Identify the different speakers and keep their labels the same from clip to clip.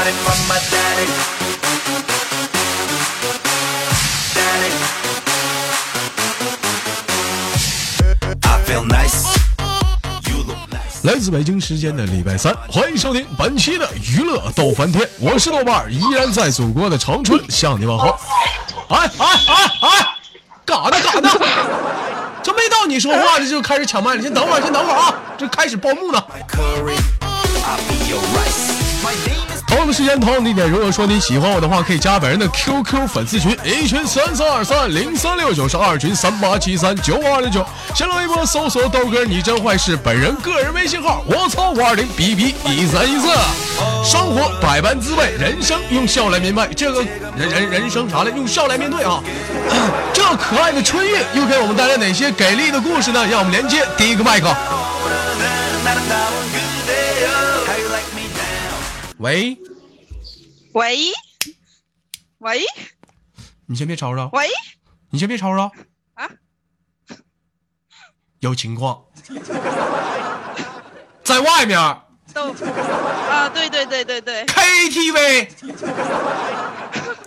Speaker 1: got it from my daddy. Daddy. I feel nice. You look nice.
Speaker 2: 来自北京时间的礼拜三，欢迎收听本期的娱乐逗翻天，我是豆瓣儿，依然在祖国的长春向你问好。哎哎哎哎，干啥呢？干啥呢？这没到你说话这就开始抢麦了，先等会儿，先等会儿啊，这开始报幕呢。时间，同样地点。如果说你喜欢我的话，可以加本人的 QQ 粉丝群，一群三三二三零三六九，是二群三八七三九五二零九。新浪微博搜索豆哥你真坏是本人个人微信号，我操五二零 B B 一三一四。生活百般滋味，人生用笑来面对。这个人人人生啥来？用笑来面对啊！这可爱的春运又给我们带来哪些给力的故事呢？让我们连接第一个麦克。喂，
Speaker 3: 喂，喂，
Speaker 2: 你先别吵吵，
Speaker 3: 喂，
Speaker 2: 你先别吵吵。
Speaker 3: 啊，
Speaker 2: 有情况，在外面。
Speaker 3: 豆啊，对对对对对
Speaker 2: ，KTV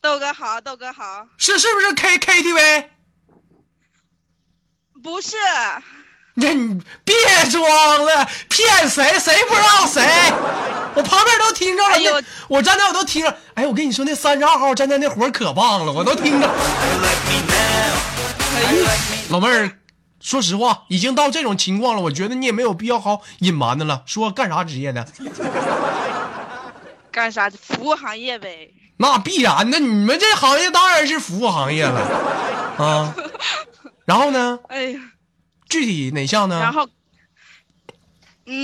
Speaker 3: 豆哥好，豆哥好，
Speaker 2: 是是不是 K KTV？
Speaker 3: 不是，
Speaker 2: 那你别装了，骗谁？谁不知道谁？我旁边都听着了，我站那我都听着。哎，我跟你说，那三十二号站在那活儿可棒了，我都听着。老妹儿，说实话，已经到这种情况了，我觉得你也没有必要好隐瞒的了。说干啥职业的？
Speaker 3: 干啥？服务行业呗。
Speaker 2: 那必然的，你们这行业当然是服务行业了啊。然后呢？
Speaker 3: 哎呀，
Speaker 2: 具体哪项呢？
Speaker 3: 然后，嗯，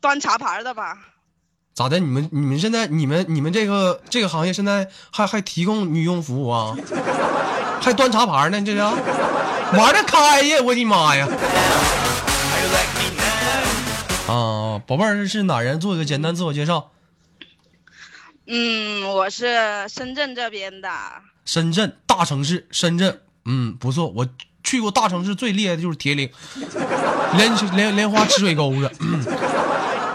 Speaker 3: 端茶盘的吧？
Speaker 2: 咋的？你们你们现在你们你们这个这个行业现在还还提供女佣服务啊？还端茶盘呢？这是玩的开呀！我的妈呀?啊，宝贝儿是哪人？做一个简单自我介绍。
Speaker 3: 嗯，我是深圳这边的。
Speaker 2: 深圳大城市，深圳，嗯，不错。我去过大城市最厉害的就是铁岭，莲莲莲花池水沟子。嗯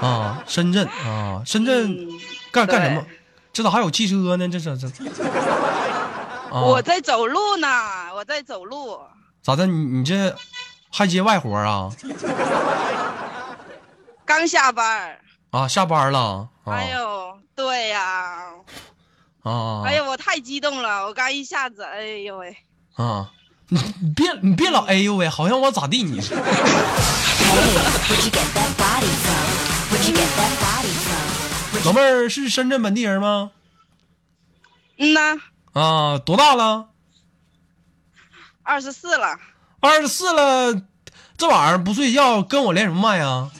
Speaker 2: 啊，深圳啊，深圳
Speaker 3: 嗯
Speaker 2: 干干什么？这咋还有汽车呢？这是这。啊、
Speaker 3: 我在走路呢，我在走路。
Speaker 2: 咋的？你你这还接外活啊？
Speaker 3: 刚下班。
Speaker 2: 啊，下班了。啊、
Speaker 3: 哎呦，对呀、
Speaker 2: 啊，
Speaker 3: 哎呦，我太激动了，我刚一下子，哎呦喂，
Speaker 2: 啊，你你别你别老哎呦喂，好像我咋地你? 老妹儿是深圳本地人吗？
Speaker 3: 嗯呐，
Speaker 2: 啊，多大了？
Speaker 3: 二十四了，
Speaker 2: 二十四了，这晚上不睡觉，跟我连什么麦啊？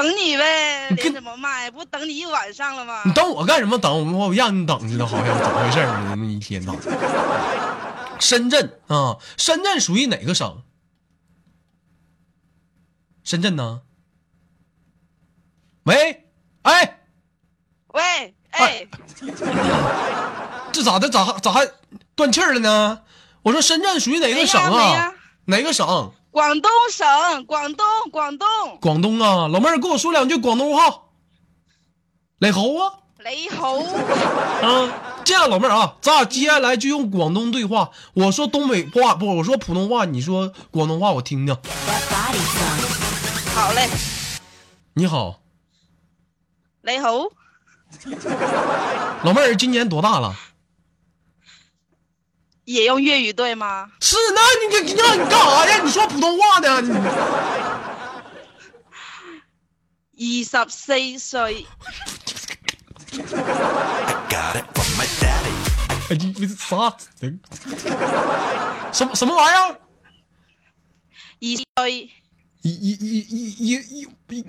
Speaker 3: 等你呗，连什么麦？不等你一晚上了吗
Speaker 2: 你？等我干什么？等我我让你等着呢，好像怎么回事儿呢？那么一天呐。深圳啊，深圳属于哪个省？深圳呢？喂，哎，
Speaker 3: 喂，哎，
Speaker 2: 这咋的？咋还咋还断气儿了呢？我说深圳属于哪个省啊？哪个省？
Speaker 3: 广东省，广东，广东，
Speaker 2: 广东啊！老妹儿跟我说两句广东话。雷猴啊！
Speaker 3: 雷猴，
Speaker 2: 啊，这样，老妹儿啊，咱俩接下来就用广东对话。我说东北话，不，我说普通话，你说广东话，我听听。
Speaker 3: 好嘞，
Speaker 2: 你好，
Speaker 3: 雷猴，
Speaker 2: 老妹儿今年多大了？
Speaker 3: 也用粤语对吗？
Speaker 2: 是，那你你你让你干啥呀？你说普通话呢？你
Speaker 3: 二十四歲
Speaker 1: ，Got it from my daddy.
Speaker 2: 哎你你啥？什么什么玩意儿？
Speaker 3: 一岁，
Speaker 2: 一一一一一一。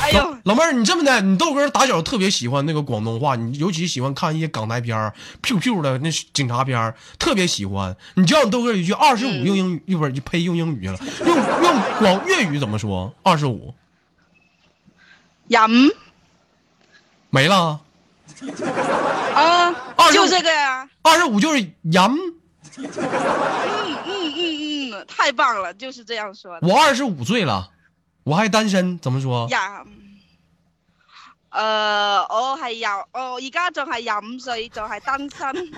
Speaker 3: 哎呦，
Speaker 2: 老妹儿，你这么的，你豆哥打小特别喜欢那个广东话，你尤其喜欢看一些港台片儿，Q Q 的那警察片儿，特别喜欢。你教你豆哥一句二十五用英语，一会儿就呸用英语去了，用用广粤语怎么说？二十五。
Speaker 3: 飲
Speaker 2: 没了，
Speaker 3: 啊
Speaker 2: 25，
Speaker 3: 就这个呀，
Speaker 2: 二十五就是盐。
Speaker 3: 嗯嗯嗯嗯，太棒了，就是这样说的。
Speaker 2: 我二十五岁了，我还单身，怎么说？
Speaker 3: 呀。誒、我係廿，我而家仲係廿五歲，仲係單身。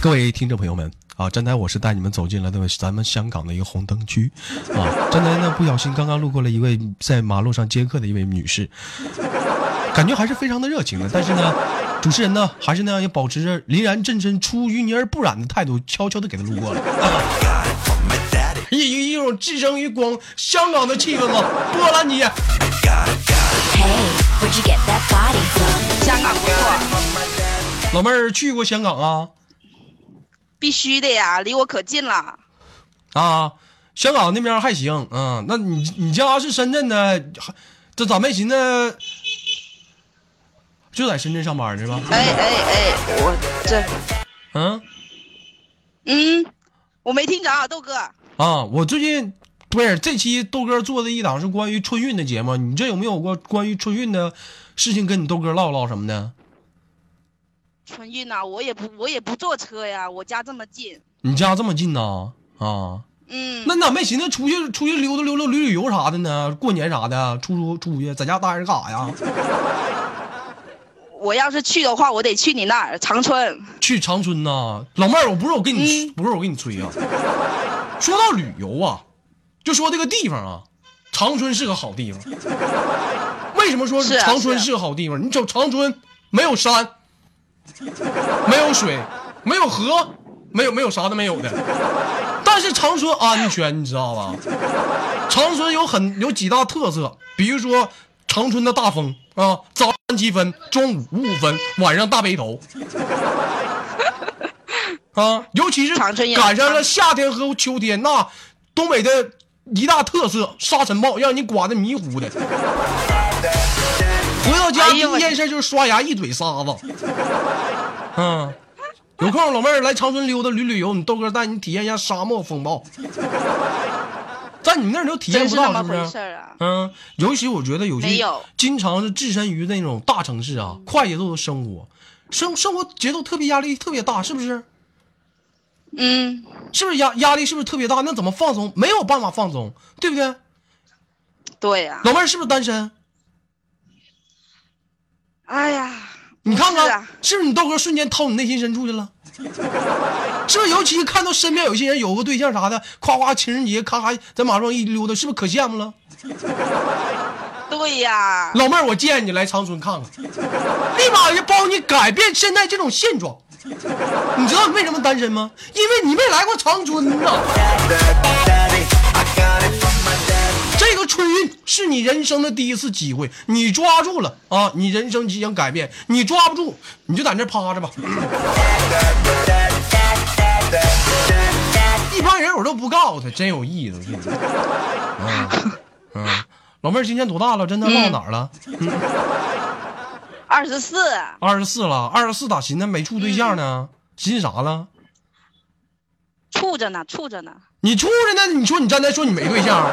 Speaker 2: 各位听众朋友们啊，站台我是带你们走进了那个咱们香港的一个红灯区啊。站台呢不小心刚刚路过了一位在马路上接客的一位女士，感觉还是非常的热情的，但是呢，主持人呢还是那样也保持着凛然真身、出淤泥而不染的态度，悄悄的给他路过了。一 一一种置身于广香港的气氛吗，波兰姐
Speaker 4: ，Hey, where'd you get that body from?
Speaker 3: 香港不错，
Speaker 2: 老妹儿去过香港啊？
Speaker 3: 必须的呀，离我可近了。
Speaker 2: 啊，香港那边还行，嗯，那你你家是深圳的，这咋没寻思就在深圳上班呢吧？
Speaker 3: 哎哎哎，我这，
Speaker 2: 嗯
Speaker 3: 嗯，我没听着啊，豆哥。
Speaker 2: 啊，我最近不是这期豆哥做的一档是关于春运的节目，你这有没有过关于春运的事情跟你豆哥唠唠什么的？
Speaker 3: 春运啊，我也不我也不坐车呀，我家这么近。
Speaker 2: 你家这么近呐？啊，
Speaker 3: 嗯，
Speaker 2: 那你咋没寻思出去出去溜达溜达旅旅游啥的呢？过年啥的，出出出去，在家待着干啥呀？
Speaker 3: 我要是去的话，我得去你那儿长春。
Speaker 2: 去长春呐、老妹儿，我不是我跟你、
Speaker 3: 嗯
Speaker 2: 不是我跟你吹啊。说到旅游啊，就说这个地方啊，长春是个好地方。为什么说长春
Speaker 3: 是
Speaker 2: 个好地方？你瞅长春没有山，没有水，没有河，没有没有啥都没有的。但是长春安全，你知道吧？长春有很有几大特色，比如说长春的大风啊，早上七分，中午五五分，晚上大背头。啊，尤其是赶上了夏天和秋天，那东北的一大特色沙尘暴，让你刮的迷糊的。回到家第一件事就是刷牙，一嘴沙子。嗯，有空老妹儿来长春溜达旅旅游，你豆哥带你体验一下沙漠风暴。在你们那儿都体验不到，
Speaker 3: 是
Speaker 2: 不是？
Speaker 3: 啊？
Speaker 2: 嗯，尤其我觉得有些经常是置身于那种大城市啊，快节奏的生活，生生活节奏特别压力特别大，是不是？
Speaker 3: 嗯，
Speaker 2: 是不是压压力是不是特别大？那怎么放松？没有办法放松，对不对？
Speaker 3: 对呀、
Speaker 2: 老妹儿是不是单身？
Speaker 3: 哎呀，
Speaker 2: 你看看，
Speaker 3: 是
Speaker 2: 不是你豆哥瞬间掏你内心深处去了？是不是？尤其看到身边有些人有个对象啥的，夸夸情人节咔咔在马路上一溜达，是不是可羡慕了？
Speaker 3: 对呀、
Speaker 2: 老妹儿，我建议你来长春看看，立马就帮你改变现在这种现状。你知道你为什么单身吗？因为你没来过长春呐。这个春运是你人生的第一次机会，你抓住了啊，你人生即将改变；你抓不住，你就在那趴着吧。一般人我都不告诉他，真有意思，老妹儿今年多大了？真的唠哪儿了？
Speaker 3: 二十四，
Speaker 2: 二十四了，二十四咋寻思没处对象呢？寻思啥了？
Speaker 3: 处着呢，处着呢。
Speaker 2: 你处着呢？你说你刚才说你没对象，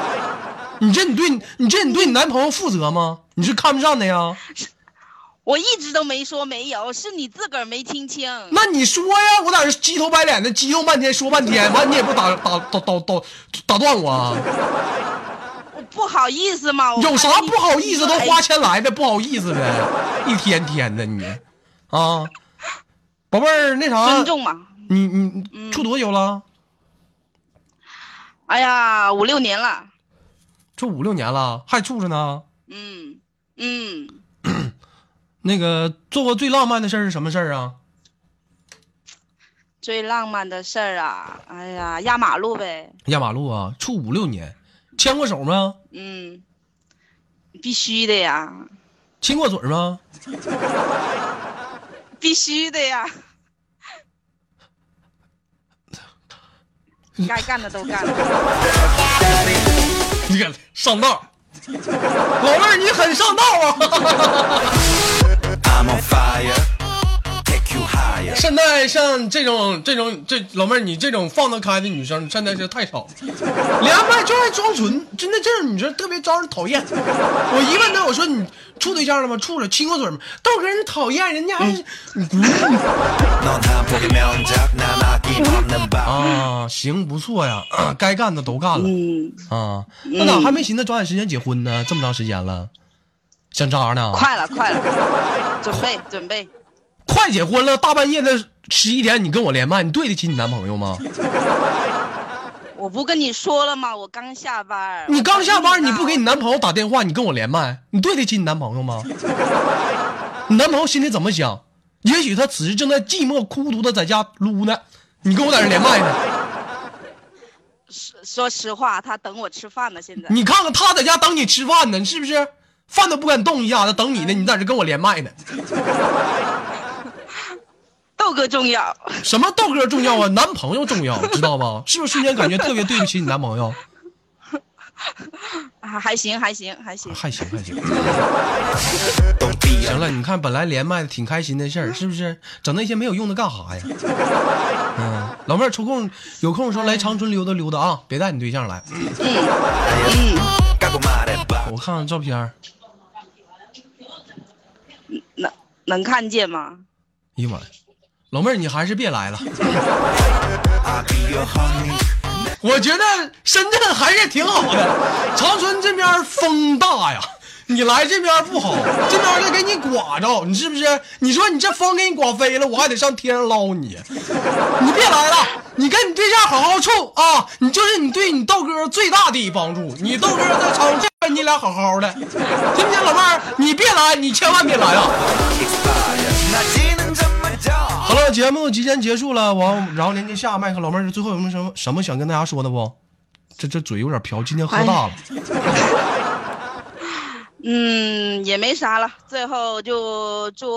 Speaker 2: 你这你对你你这你对你男朋友负责吗？你是看不上的呀？
Speaker 3: 我一直都没说没有，是你自个儿没听清。
Speaker 2: 那你说呀，我在这鸡头白脸的激动半天说半天，完你也不打打打打打打断我啊？
Speaker 3: 我不好意思嘛，
Speaker 2: 有啥不好意思？都
Speaker 3: 哎
Speaker 2: 花钱来的，不好意思的，一天天的你啊，宝贝儿，那啥
Speaker 3: 尊，重嘛。
Speaker 2: 你你
Speaker 3: 嗯
Speaker 2: 处多久了？
Speaker 3: 哎呀，五六年了。
Speaker 2: 处五六年了，还处着呢。
Speaker 3: 嗯嗯，
Speaker 2: 那个做过最浪漫的事儿是什么事儿啊？
Speaker 3: 最浪漫的事儿啊，哎呀，压马路呗。
Speaker 2: 压马路啊，处五六年，牵过手吗？
Speaker 3: 嗯，必须的呀，
Speaker 2: 亲过嘴吗？
Speaker 3: 必须的呀。该干的都干了。
Speaker 2: 你看上道，老妹儿你很上道啊！现在像这种这种这老妹儿你这种放得开的女生现在是太少了。连麦就爱装纯真的这种女生特别招人讨厌。我一问她我说你处对象了吗？处了亲过嘴吗？都跟人讨厌人家还 啊行不错呀该干的都干了啊那咋还没寻思抓紧时间结婚呢？这么长时间了想渣呢？
Speaker 3: 快了快了准备准备。
Speaker 2: 快结婚了，大半夜的十一点你跟我连麦，你对得起你男朋友吗？
Speaker 3: 我不跟你说了吗？我刚下班。
Speaker 2: 你刚下班，你不给你男朋友打电话，你跟我连麦，你对得起你男朋友吗？你男朋友心里怎么想？也许他此时正在寂寞孤独的在家撸呢，你跟我在这连麦呢。
Speaker 3: 说说实话，他等我吃饭呢。现在
Speaker 2: 你看看他在家等你吃饭呢，是不是？饭都不敢动一下，他等你呢，你在这跟我连麦呢。
Speaker 3: 豆哥重要。
Speaker 2: 什么豆哥重要啊？男朋友重要知道吧 是不是瞬间感觉特别对不起你男朋友？
Speaker 3: 还行还行还行。
Speaker 2: 还行还行。行了你看本来连麦挺开心的事是不是？整那些没有用的干啥呀？嗯老妹儿抽空有空的时候来长春溜达溜达啊别带你对象来。我看看照片
Speaker 3: 能能看见吗？
Speaker 2: 哎呀妈呀老妹儿你还是别来了。我觉得深圳还是挺好的，长春这边风大呀，你来这边不好，这边再给你刮着，你是不是？你说你这风给你刮飞了，我还得上天上捞你，你别来了，你跟你对象好好处啊，你就是你对你豆哥最大的帮助，你豆哥在长春跟你俩好好的，听不听，老妹儿？你别来，你千万别来啊！好了，节目即将结束了，完然后连接下麦克，老妹儿最后有没有什么什么想跟大家说的不？这这嘴有点瓢，今天喝大了。
Speaker 3: 嗯，也没啥了。最后就祝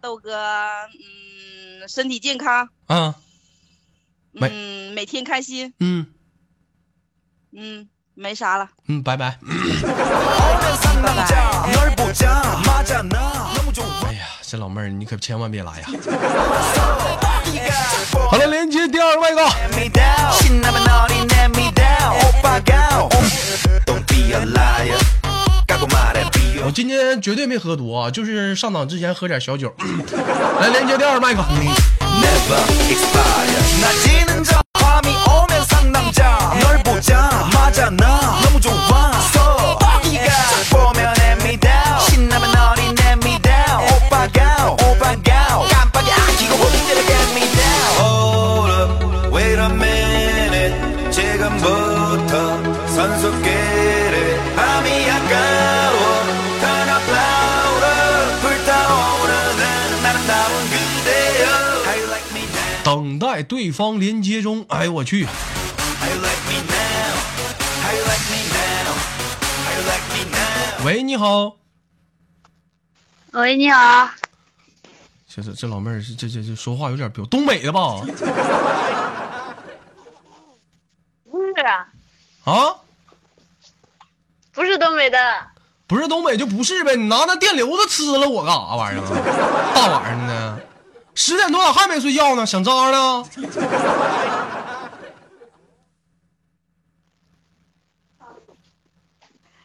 Speaker 3: 豆哥嗯身体健康，
Speaker 2: 啊，没
Speaker 3: 嗯每天开心，
Speaker 2: 嗯
Speaker 3: 嗯没啥了。
Speaker 2: 嗯，拜拜。
Speaker 1: 오면
Speaker 2: 这老妹儿你可千万别来呀。好了连接第二个麦克。我今天绝对没喝多啊就是上档之前喝点小酒。来连接第二个麦克。方连接中。哎呦我去?喂，你好。
Speaker 5: 喂，你好，
Speaker 2: 这这这老妹儿是这这这说话有点彪，东北的吧？
Speaker 5: 不是啊，
Speaker 2: 啊，
Speaker 5: 不是东北的，
Speaker 2: 不是东北就不是呗，你拿那电流子吃了我干啥玩意儿啊？大晚上的，十点多咋还没睡觉呢？想渣呢？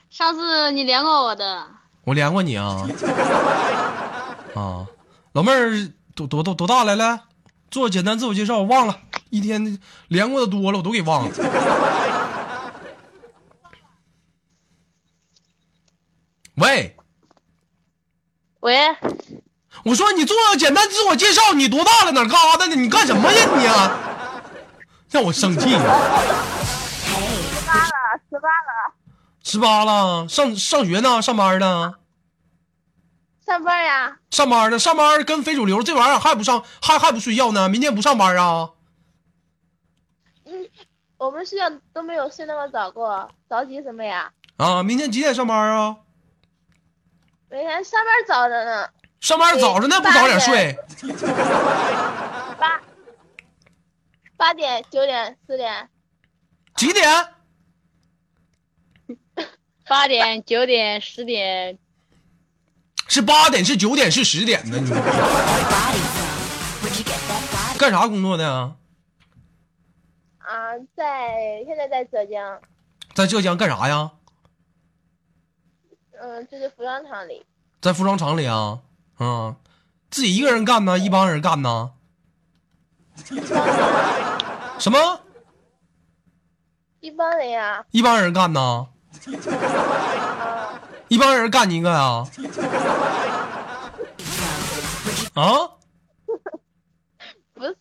Speaker 5: 上次你连过我的，
Speaker 2: 我连过你啊？啊，老妹儿多多多多大来了？做简单自我介绍，我忘了，一天连过的多了，我都给忘了。喂，
Speaker 5: 喂，
Speaker 2: 我说你做简单自我介绍，你多大了？哪儿嘎达的？你干什么呀你啊？让我生气。
Speaker 5: 十八了，十八了，
Speaker 2: 十八了，上上学呢？上班呢？
Speaker 5: 上班呀？
Speaker 2: 上班呢？上班跟非主流这玩意儿还不上，还还不睡觉呢？明天不上班啊？
Speaker 5: 我们睡觉都没有睡那么早过，着急什么呀？
Speaker 2: 啊，明天几点上班啊？
Speaker 5: 每天上班早着呢，
Speaker 2: 上班早着呢，不早点睡？
Speaker 5: 八八点、九点、四点，
Speaker 2: 几点？
Speaker 5: 八点、九点、十点，
Speaker 2: 是八点？是九点？是十点呢？你干啥工作的啊？
Speaker 5: 啊，在现在在浙江，
Speaker 2: 在浙江干啥呀？
Speaker 5: 嗯，就是服装厂里，
Speaker 2: 在服装厂里啊？嗯，自己一个人干呢？一帮人干呢？什么？
Speaker 5: 一帮人呀，
Speaker 2: 一帮人干呢？一帮人干你一个呀？啊？
Speaker 5: 不是，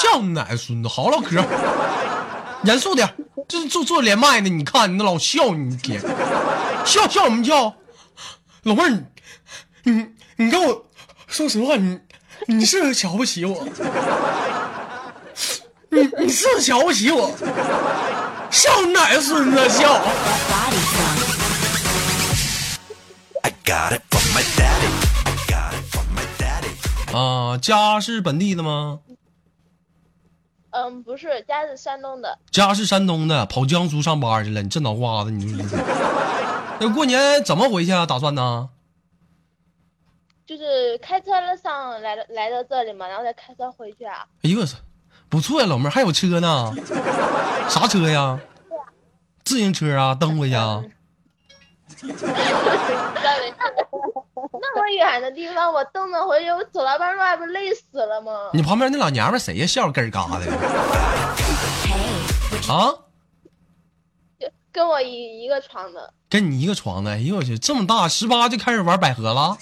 Speaker 2: 笑你奶孙子，好唠嗑，严肃点，这是做做连麦呢。你看你那老笑你笑笑什么笑？老妹儿，你你你跟我说实话，你你是不是瞧不起我？你你是不是瞧不起我？笑你奶孙子笑。啊，家是本地的吗？
Speaker 5: 嗯，不是，家是山东的，
Speaker 2: 家是山东的，跑江苏上班去了。你这脑瓜子，你说你 那过年怎么回去啊？打算呢？
Speaker 5: 就是开车了上来的来到这里嘛，然后再开车回去啊。
Speaker 2: 哎呦我操，不错呀，老妹儿还有车呢，啥车呀？自行车啊，蹬回去啊？
Speaker 5: 那么远的地方，我蹬着回去，我走了半路，还不累死了吗？
Speaker 2: 你旁边那老娘们谁呀？笑咯儿嘎的啊？
Speaker 5: 就跟我一一个床的，
Speaker 2: 跟你一个床的，哎呦我去，这么大，十八就开始玩百合了？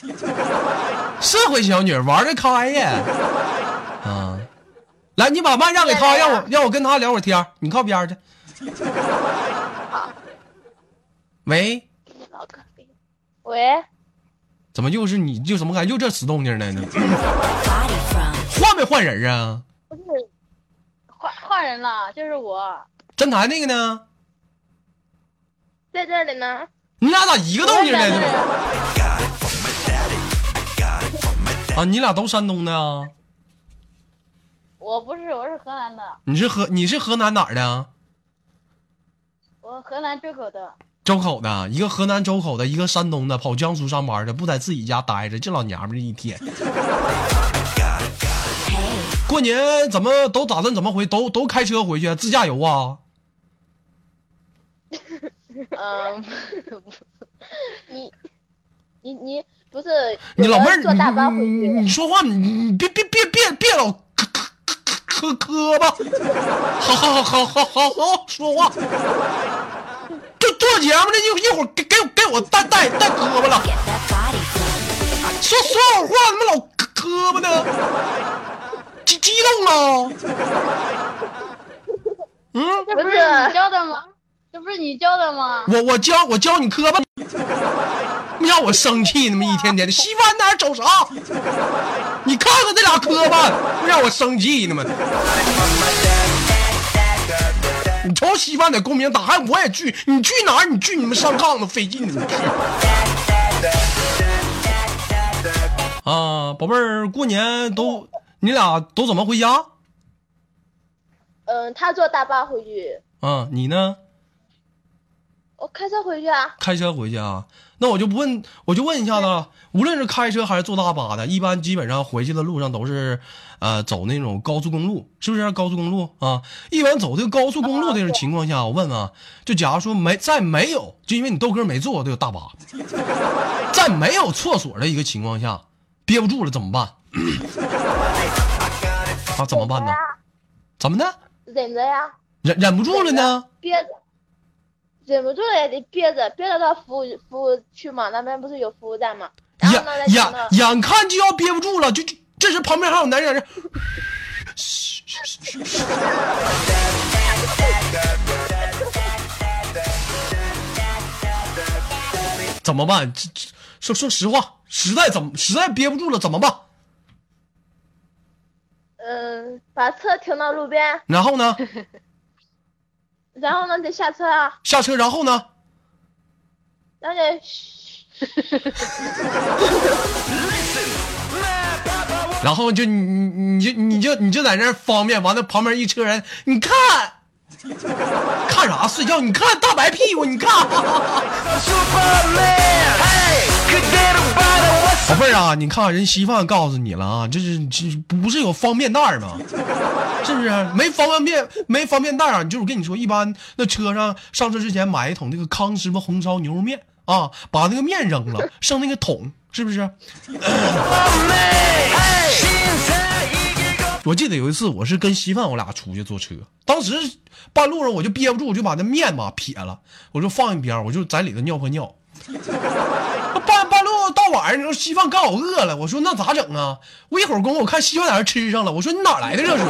Speaker 2: 社会小女儿玩的开呀！啊，来，你把麦让给他，让我让我跟他聊会儿天你靠边去。喂。
Speaker 5: 喂，
Speaker 2: 怎么又是你？就怎么感觉又这死动静呢 换没换人啊？
Speaker 5: 不是，
Speaker 6: 换换人了，就是我。
Speaker 2: 真台那个呢？
Speaker 5: 在这里呢。
Speaker 2: 你俩咋一个动静呢.啊，你俩都山东的啊？
Speaker 6: 我不是，我是河南的，
Speaker 2: 你是河你是河南哪儿的？
Speaker 6: 我河南周口的。
Speaker 2: 周口的，一个河南周口的，一个山东的，跑江苏上班的，不在自己家待着，这老娘们儿一天。过年怎么都打算怎么回？都都开车回去，自驾游啊？
Speaker 5: 嗯，你你你不是
Speaker 2: 你老妹儿，
Speaker 5: 坐大巴回去？
Speaker 2: 你说话，你你别别别别别老磕磕磕磕吧，好好好好好好好说话。就做节目的一一会儿给给我给我带带带磕巴了.说说好话怎么老磕磕巴呢？激激动啊！嗯，
Speaker 6: 这不是
Speaker 5: 不是
Speaker 6: 你教的吗？这不是你教的吗？
Speaker 2: 我我教我教你磕巴，没让我生气呢么？一天天的，稀饭哪儿走啥？你看看这俩磕巴，不让我生气呢吗？你瞅稀饭在公屏打，还我也去，你去哪儿？你去你们上炕都费劲呢，你去。啊，宝贝儿，过年都你俩都怎么回家？
Speaker 5: 嗯，他坐大巴回去，
Speaker 2: 啊，你呢？
Speaker 5: 我开车回去啊。
Speaker 2: 开车回去啊？那我就不问，我就问一下子了，无论是开车还是坐大巴的，一般基本上回去的路上都是，呃，走那种高速公路，是不是高速公路啊？一般走这个高速公路的这种情况下，我问问，啊就假如说没在没有，就因为你豆哥没坐过这个大巴，在没有厕所的一个情况下，憋不住了怎么办？啊，怎么办呢？怎么的？
Speaker 5: 忍着呀，
Speaker 2: 忍忍不住了呢？
Speaker 5: 憋着，忍不住了也得憋着，憋着到服务服务区嘛，那边不是有服务站嘛？
Speaker 2: 眼
Speaker 5: 呢，
Speaker 2: 眼眼看就要憋不住了，就就这时旁边还有男人在这。怎么办？这这说说实话，实在怎么实在憋不住了怎么办？
Speaker 5: 嗯，把车停到路边，
Speaker 2: 然后呢？
Speaker 5: 然后呢得下车啊，
Speaker 2: 下车，然后呢？
Speaker 5: 然后得
Speaker 2: 然后就你你你就你就你就在那儿方便，完了旁边一车人，你看，看啥睡觉？你看大白屁股，你看。妹儿啊，你看人稀饭告诉你了啊，这是这不是有方便袋吗？是不是没方便面没方便袋啊？就是跟你说，一般那车上上车之前买一桶那个康师傅红烧牛肉面啊，把那个面扔了，剩那个桶是不是？我记得有一次我是跟稀饭我俩出去坐车，当时半路上我就憋不住，我就把那面吧撇了，我就放一边，我就在里头尿泡尿。半半路到晚上，你说稀饭刚好饿了，我说那咋整啊？我一会儿功夫我看稀饭在那吃上了，我说你哪来的热水？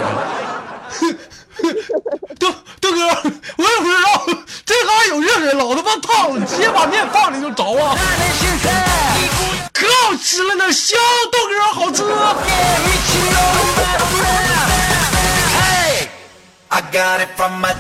Speaker 2: 豆豆哥，我也不知道，这嘎有热水，老他妈烫了，直接把面放里就着啊！可好吃了呢，香豆哥好吃。
Speaker 1: I got it from my.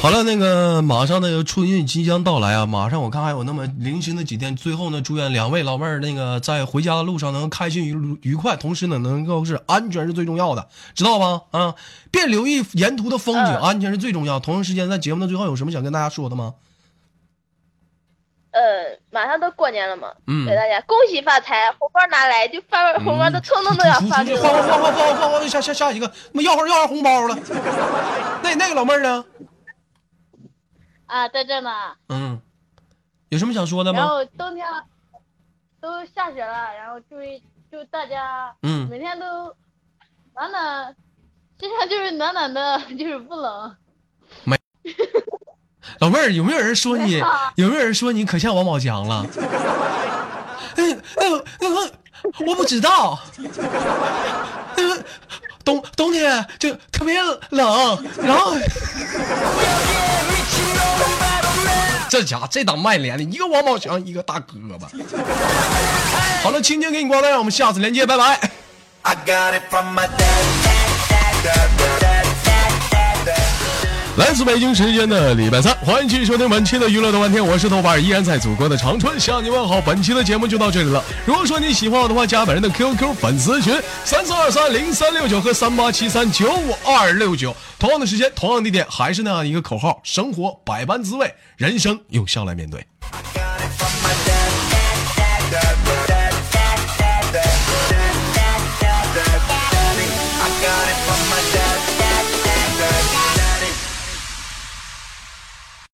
Speaker 2: 好了，那个马上那个春运即将到来啊，马上我看还有那么零星的几天，最后呢，祝愿两位老妹儿那个在回家的路上能开心愉愉快，同时呢能够是安全是最重要的，知道吧？啊，别留意沿途的风景，
Speaker 5: 嗯
Speaker 2: 安全是最重要。同时时间在节目的最后有什么想跟大家说的吗？
Speaker 5: 呃，马上都过年了嘛，
Speaker 2: 嗯
Speaker 5: 给大家恭喜发财，红包拿来，就发红包都冲动都要发给
Speaker 2: 出去换换
Speaker 5: 我。
Speaker 2: 换换换换换下下下一个，那要号要上红包了。那那个老妹儿呢？
Speaker 6: 啊，在这呢。
Speaker 2: 嗯，有什么想说的吗然？
Speaker 6: 后冬天都下雪了，然后注意，祝大家
Speaker 2: 嗯，
Speaker 6: 每天都暖暖，身上就是暖暖的，就是不冷。
Speaker 2: 没老妹儿，有没有人说你？有没有人说你可像王宝强了？我不知道。那个冬冬天就特别冷，然后 这家伙这档卖脸的，一个王宝强，一个大哥吧。好了，青青给你挂断，让我们下次连接，拜拜。
Speaker 1: I got it from my dad, dad, dad, dad, dad.
Speaker 2: 来自北京时间的礼拜三，欢迎继续收听本期的娱乐的半天，我是豆瓣，依然在祖国的长春向你问好。本期的节目就到这里了。如果说你喜欢我的话，加本人的 QQ 粉丝群三四二三零三六九和三八七三九五二六九，同样的时间，同样的地点，还是那样一个口号：生活百般滋味，人生用笑来面对。